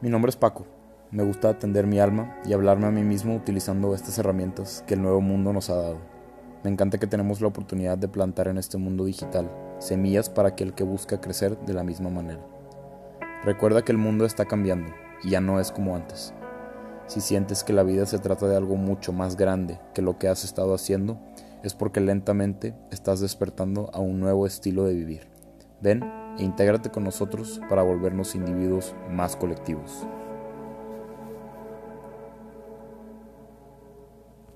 Mi nombre es Paco. Me gusta atender mi alma y hablarme a mí mismo utilizando estas herramientas que el nuevo mundo nos ha dado. Me encanta que tenemos la oportunidad de plantar en este mundo digital semillas para aquel que busca crecer de la misma manera. Recuerda que el mundo está cambiando y ya no es como antes. Si sientes que la vida se trata de algo mucho más grande que lo que has estado haciendo, es porque lentamente estás despertando a un nuevo estilo de vivir. Ven e intégrate con nosotros para volvernos individuos más colectivos.